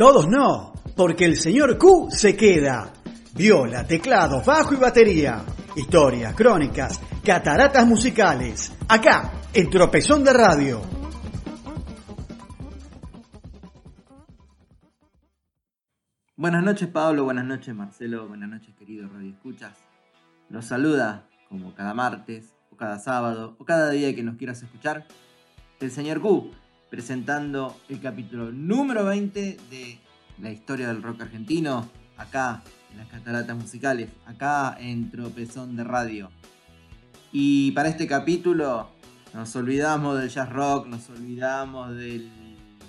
Todos no, porque el señor Q se queda. Viola, teclado, bajo y batería. Historias, crónicas, cataratas musicales. Acá, en Tropezón de Radio. Buenas noches Pablo, buenas noches Marcelo, buenas noches queridos Radio Escuchas. Los saluda, como cada martes, o cada sábado, o cada día que nos quieras escuchar, el señor Q, presentando el capítulo número 20 de la historia del rock argentino, acá en las cataratas musicales, acá en Tropezón de Radio. Y para este capítulo nos olvidamos del jazz rock, nos olvidamos del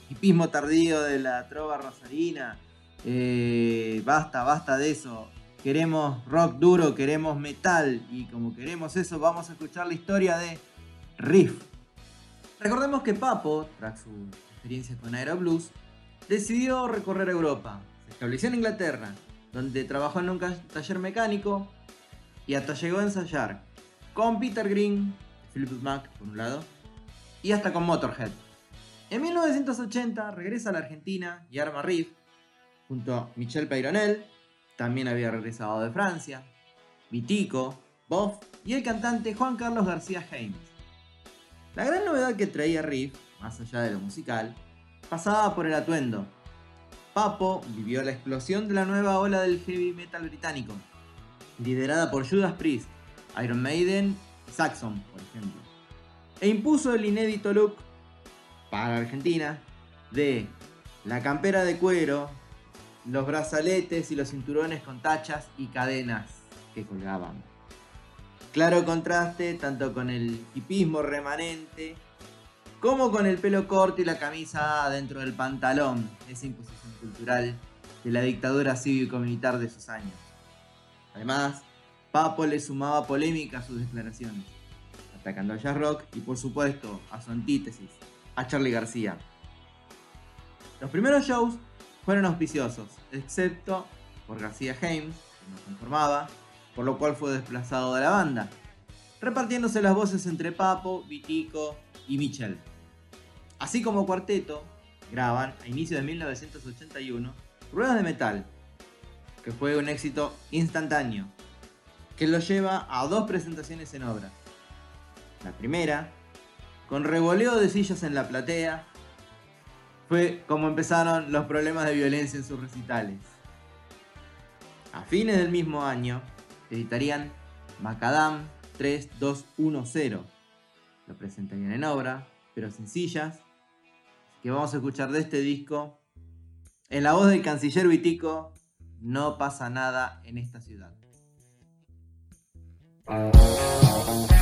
hipismo tardío de la trova rosarina. Eh, basta, basta de eso. Queremos rock duro, queremos metal y como queremos eso vamos a escuchar la historia de Riff. Recordemos que Papo, tras su experiencia con Aero Blues, decidió recorrer Europa. Se estableció en Inglaterra, donde trabajó en un taller mecánico y hasta llegó a ensayar con Peter Green, Philip Mac por un lado, y hasta con Motorhead. En 1980 regresa a la Argentina y arma Riff junto a Michel Peyronel, también había regresado de Francia, Vitico, Boff y el cantante Juan Carlos García James. La gran novedad que traía Riff, más allá de lo musical, pasaba por el atuendo. Papo vivió la explosión de la nueva ola del heavy metal británico, liderada por Judas Priest, Iron Maiden y Saxon, por ejemplo, e impuso el inédito look para Argentina de la campera de cuero, los brazaletes y los cinturones con tachas y cadenas que colgaban. Claro contraste tanto con el hipismo remanente como con el pelo corto y la camisa dentro del pantalón, esa imposición cultural de la dictadura cívico-militar de esos años. Además, Papo le sumaba polémica a sus declaraciones, atacando a jazz rock y por supuesto a su antítesis, a Charlie García. Los primeros shows fueron auspiciosos, excepto por García James, que no conformaba, por lo cual fue desplazado de la banda, repartiéndose las voces entre Papo, Vitico y Michel. Así como cuarteto, graban a inicio de 1981 Ruedas de Metal, que fue un éxito instantáneo, que lo lleva a dos presentaciones en obra. La primera, con revoleo de sillas en la platea, fue como empezaron los problemas de violencia en sus recitales. A fines del mismo año, editarían Macadam 3210. Lo presentarían en obra, pero sin sillas. que vamos a escuchar de este disco. En la voz del canciller Vitico, no pasa nada en esta ciudad.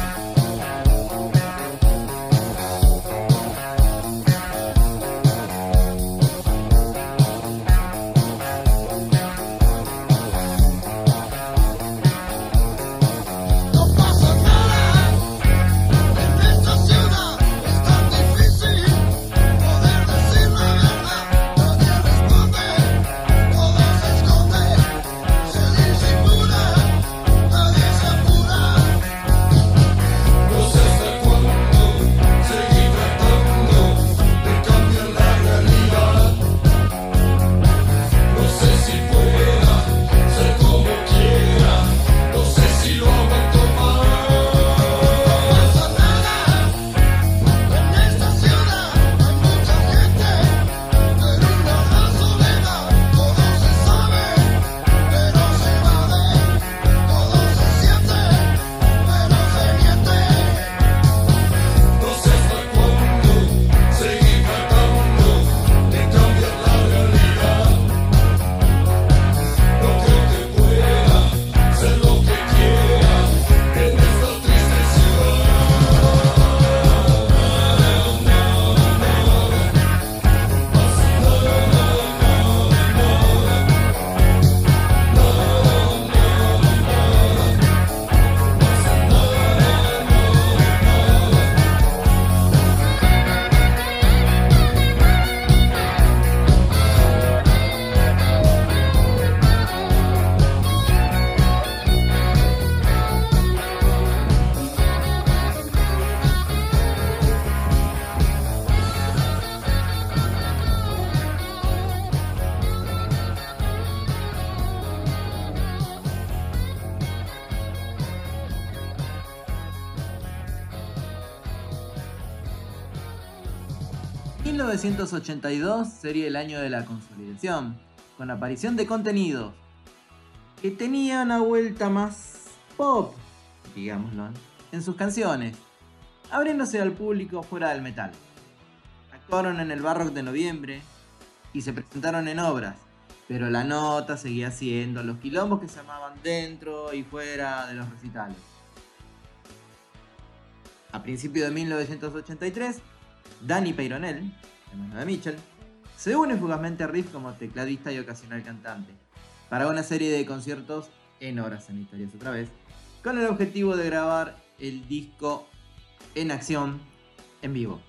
1982 sería el año de la consolidación, con aparición de contenidos que tenía una vuelta más pop, digámoslo, en sus canciones, abriéndose al público fuera del metal. Actuaron en el Barrock de noviembre y se presentaron en obras, pero la nota seguía siendo los quilombos que se armaban dentro y fuera de los recitales. A principios de 1983, Danny Peyronel, hermano de Mitchell, se une fugazmente a Riff como tecladista y ocasional cantante, para una serie de conciertos en horas sanitarias otra vez, con el objetivo de grabar el disco en acción en vivo.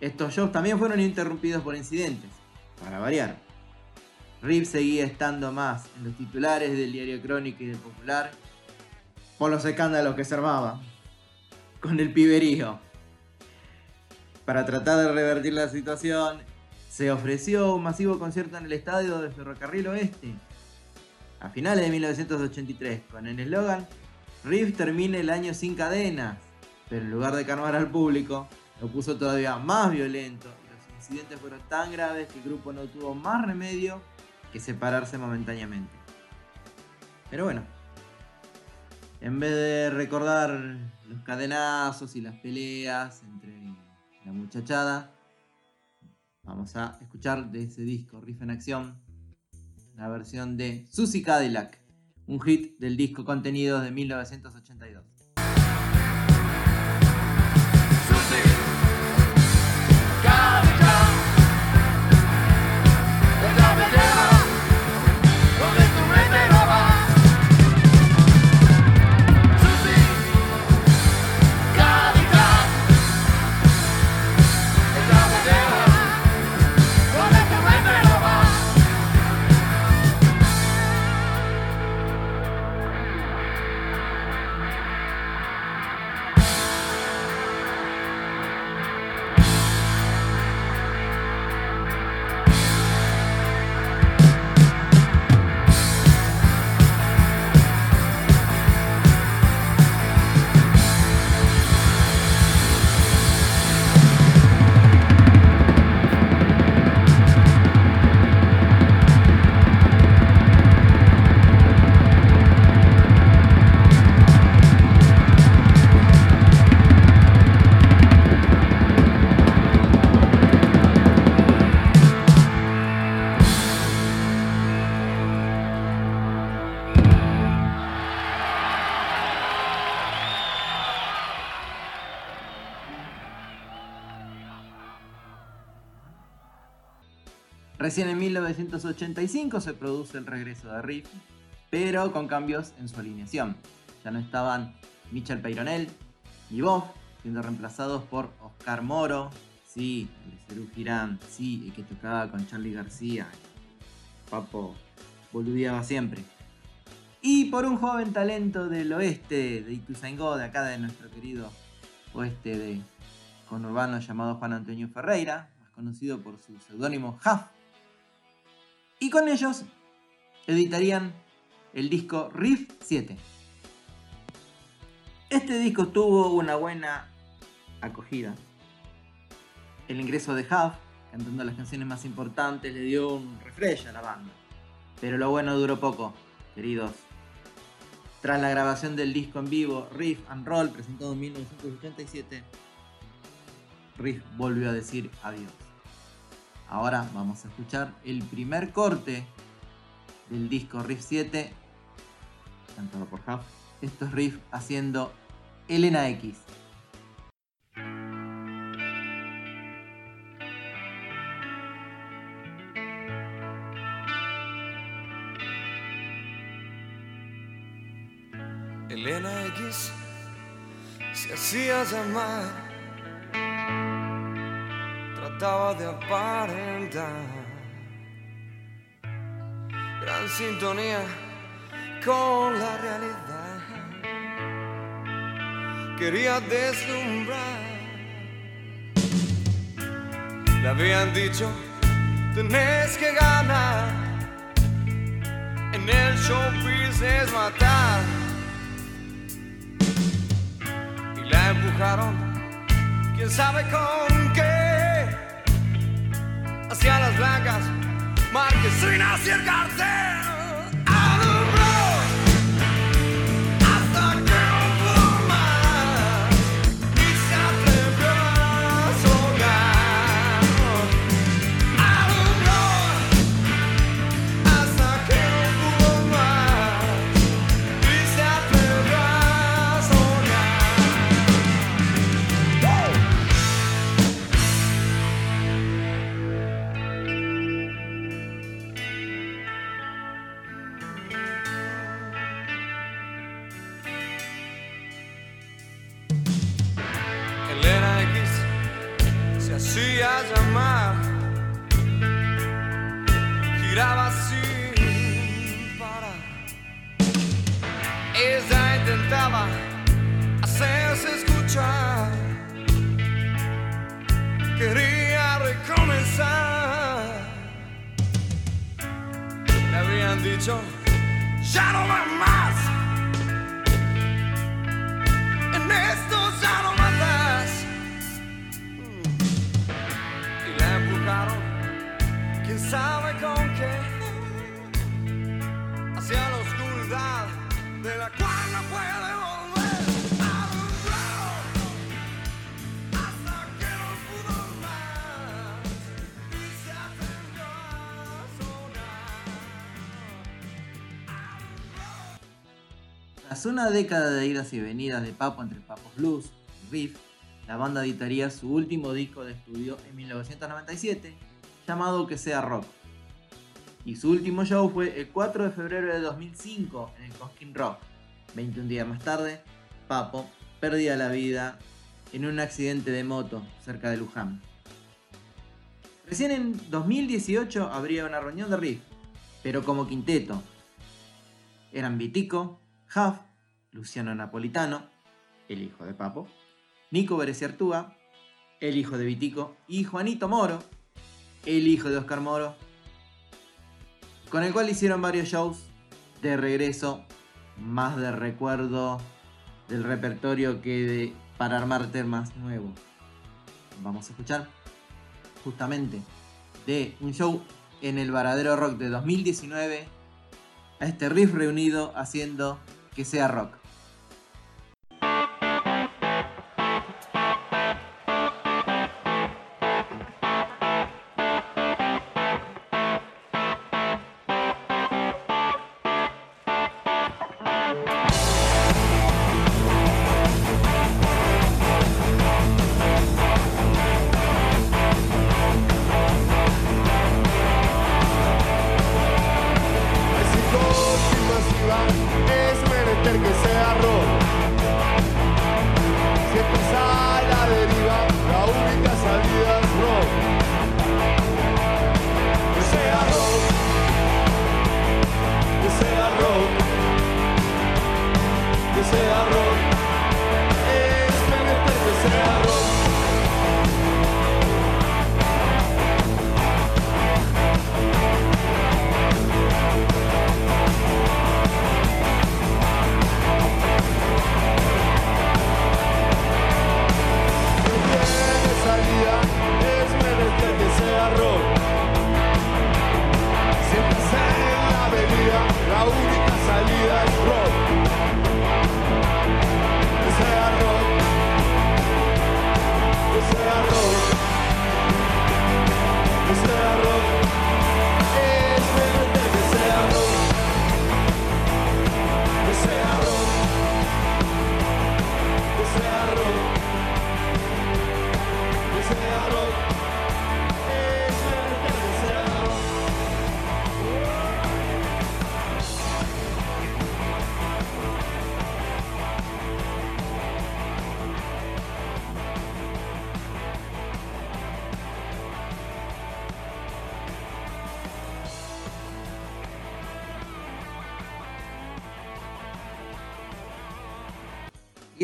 Estos shows también fueron interrumpidos por incidentes, para variar. Riff seguía estando más en los titulares del diario Crónica y del Popular por los escándalos que se armaba con el piberío. Para tratar de revertir la situación, se ofreció un masivo concierto en el estadio de Ferrocarril Oeste. A finales de 1983, con el eslogan Riff termina el año sin cadenas, pero en lugar de calmar al público, lo puso todavía más violento y los incidentes fueron tan graves que el grupo no tuvo más remedio que separarse momentáneamente. Pero bueno, en vez de recordar los cadenazos y las peleas entre muchachada, vamos a escuchar de ese disco Riff en Acción la versión de Susie Cadillac, un hit del disco Contenidos de 1982. Recién en 1985 se produce el regreso de Riff, pero con cambios en su alineación. Ya no estaban Michel Peyronel y Bob, siendo reemplazados por Oscar Moro, sí, el de Cerú Girán, sí, el que tocaba con Charlie García. Papo boludeaba siempre. Y por un joven talento del oeste de Ituzaingó, de acá de nuestro querido oeste de conurbano llamado Juan Antonio Ferreira, más conocido por su seudónimo Huff y con ellos editarían el disco Riff 7. Este disco tuvo una buena acogida. El ingreso de Huff, cantando las canciones más importantes, le dio un refresh a la banda. Pero lo bueno duró poco, queridos. Tras la grabación del disco en vivo Riff and Roll, presentado en 1987, Riff volvió a decir adiós. Ahora vamos a escuchar el primer corte del disco Riff 7, cantado por Huff. Esto es Riff haciendo Elena X. Elena X se hacía llamar trataba de aparentar gran sintonía con la realidad. Quería deslumbrar. Le habían dicho, tenés que ganar. En el showbiz es matar. Y la empujaron, quién sabe con qué hacia las blancas marquesinas y el. Giraba sin parar. Ella intentaba hacerse escuchar, quería recomenzar. Le habían dicho, ya no va más. En esto ya no sabe con qué, hacia la oscuridad de la cual no puede volver. Alumbró hasta que no pudo más y se atrevió a sonar. Tras una década de idas y venidas de Papo entre Papos Blues y Riff, la banda editaría su último disco de estudio en 1997, llamado Que sea Rock. Y su último show fue el 4 de febrero de 2005 en el Cosquín Rock. 21 días más tarde, Papo perdía la vida en un accidente de moto cerca de Luján. Recién en 2018 habría una reunión de Riff, pero como quinteto. Eran Vitico, Huff, Luciano Napolitano, el hijo de Papo, Nico Bereciartúa, el hijo de Vitico, y Juanito Moro, el hijo de Oscar Moro, con el cual hicieron varios shows de regreso, más de recuerdo del repertorio que de, para armar temas nuevos. Vamos a escuchar justamente de un show en el Varadero Rock de 2019 a este riff reunido haciendo que sea rock.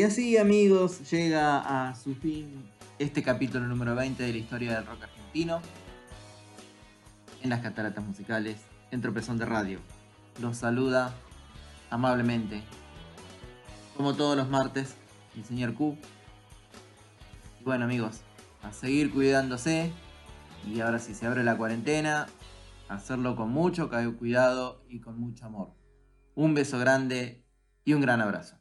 Así amigos, llega a su fin este capítulo número 20 de la historia del rock argentino en las cataratas musicales en Tropezón de Radio. Los saluda amablemente, como todos los martes, el señor Q. Y bueno amigos, a seguir cuidándose, Y ahora si se abre la cuarentena, hacerlo con mucho cuidado y con mucho amor. Un beso grande y un gran abrazo.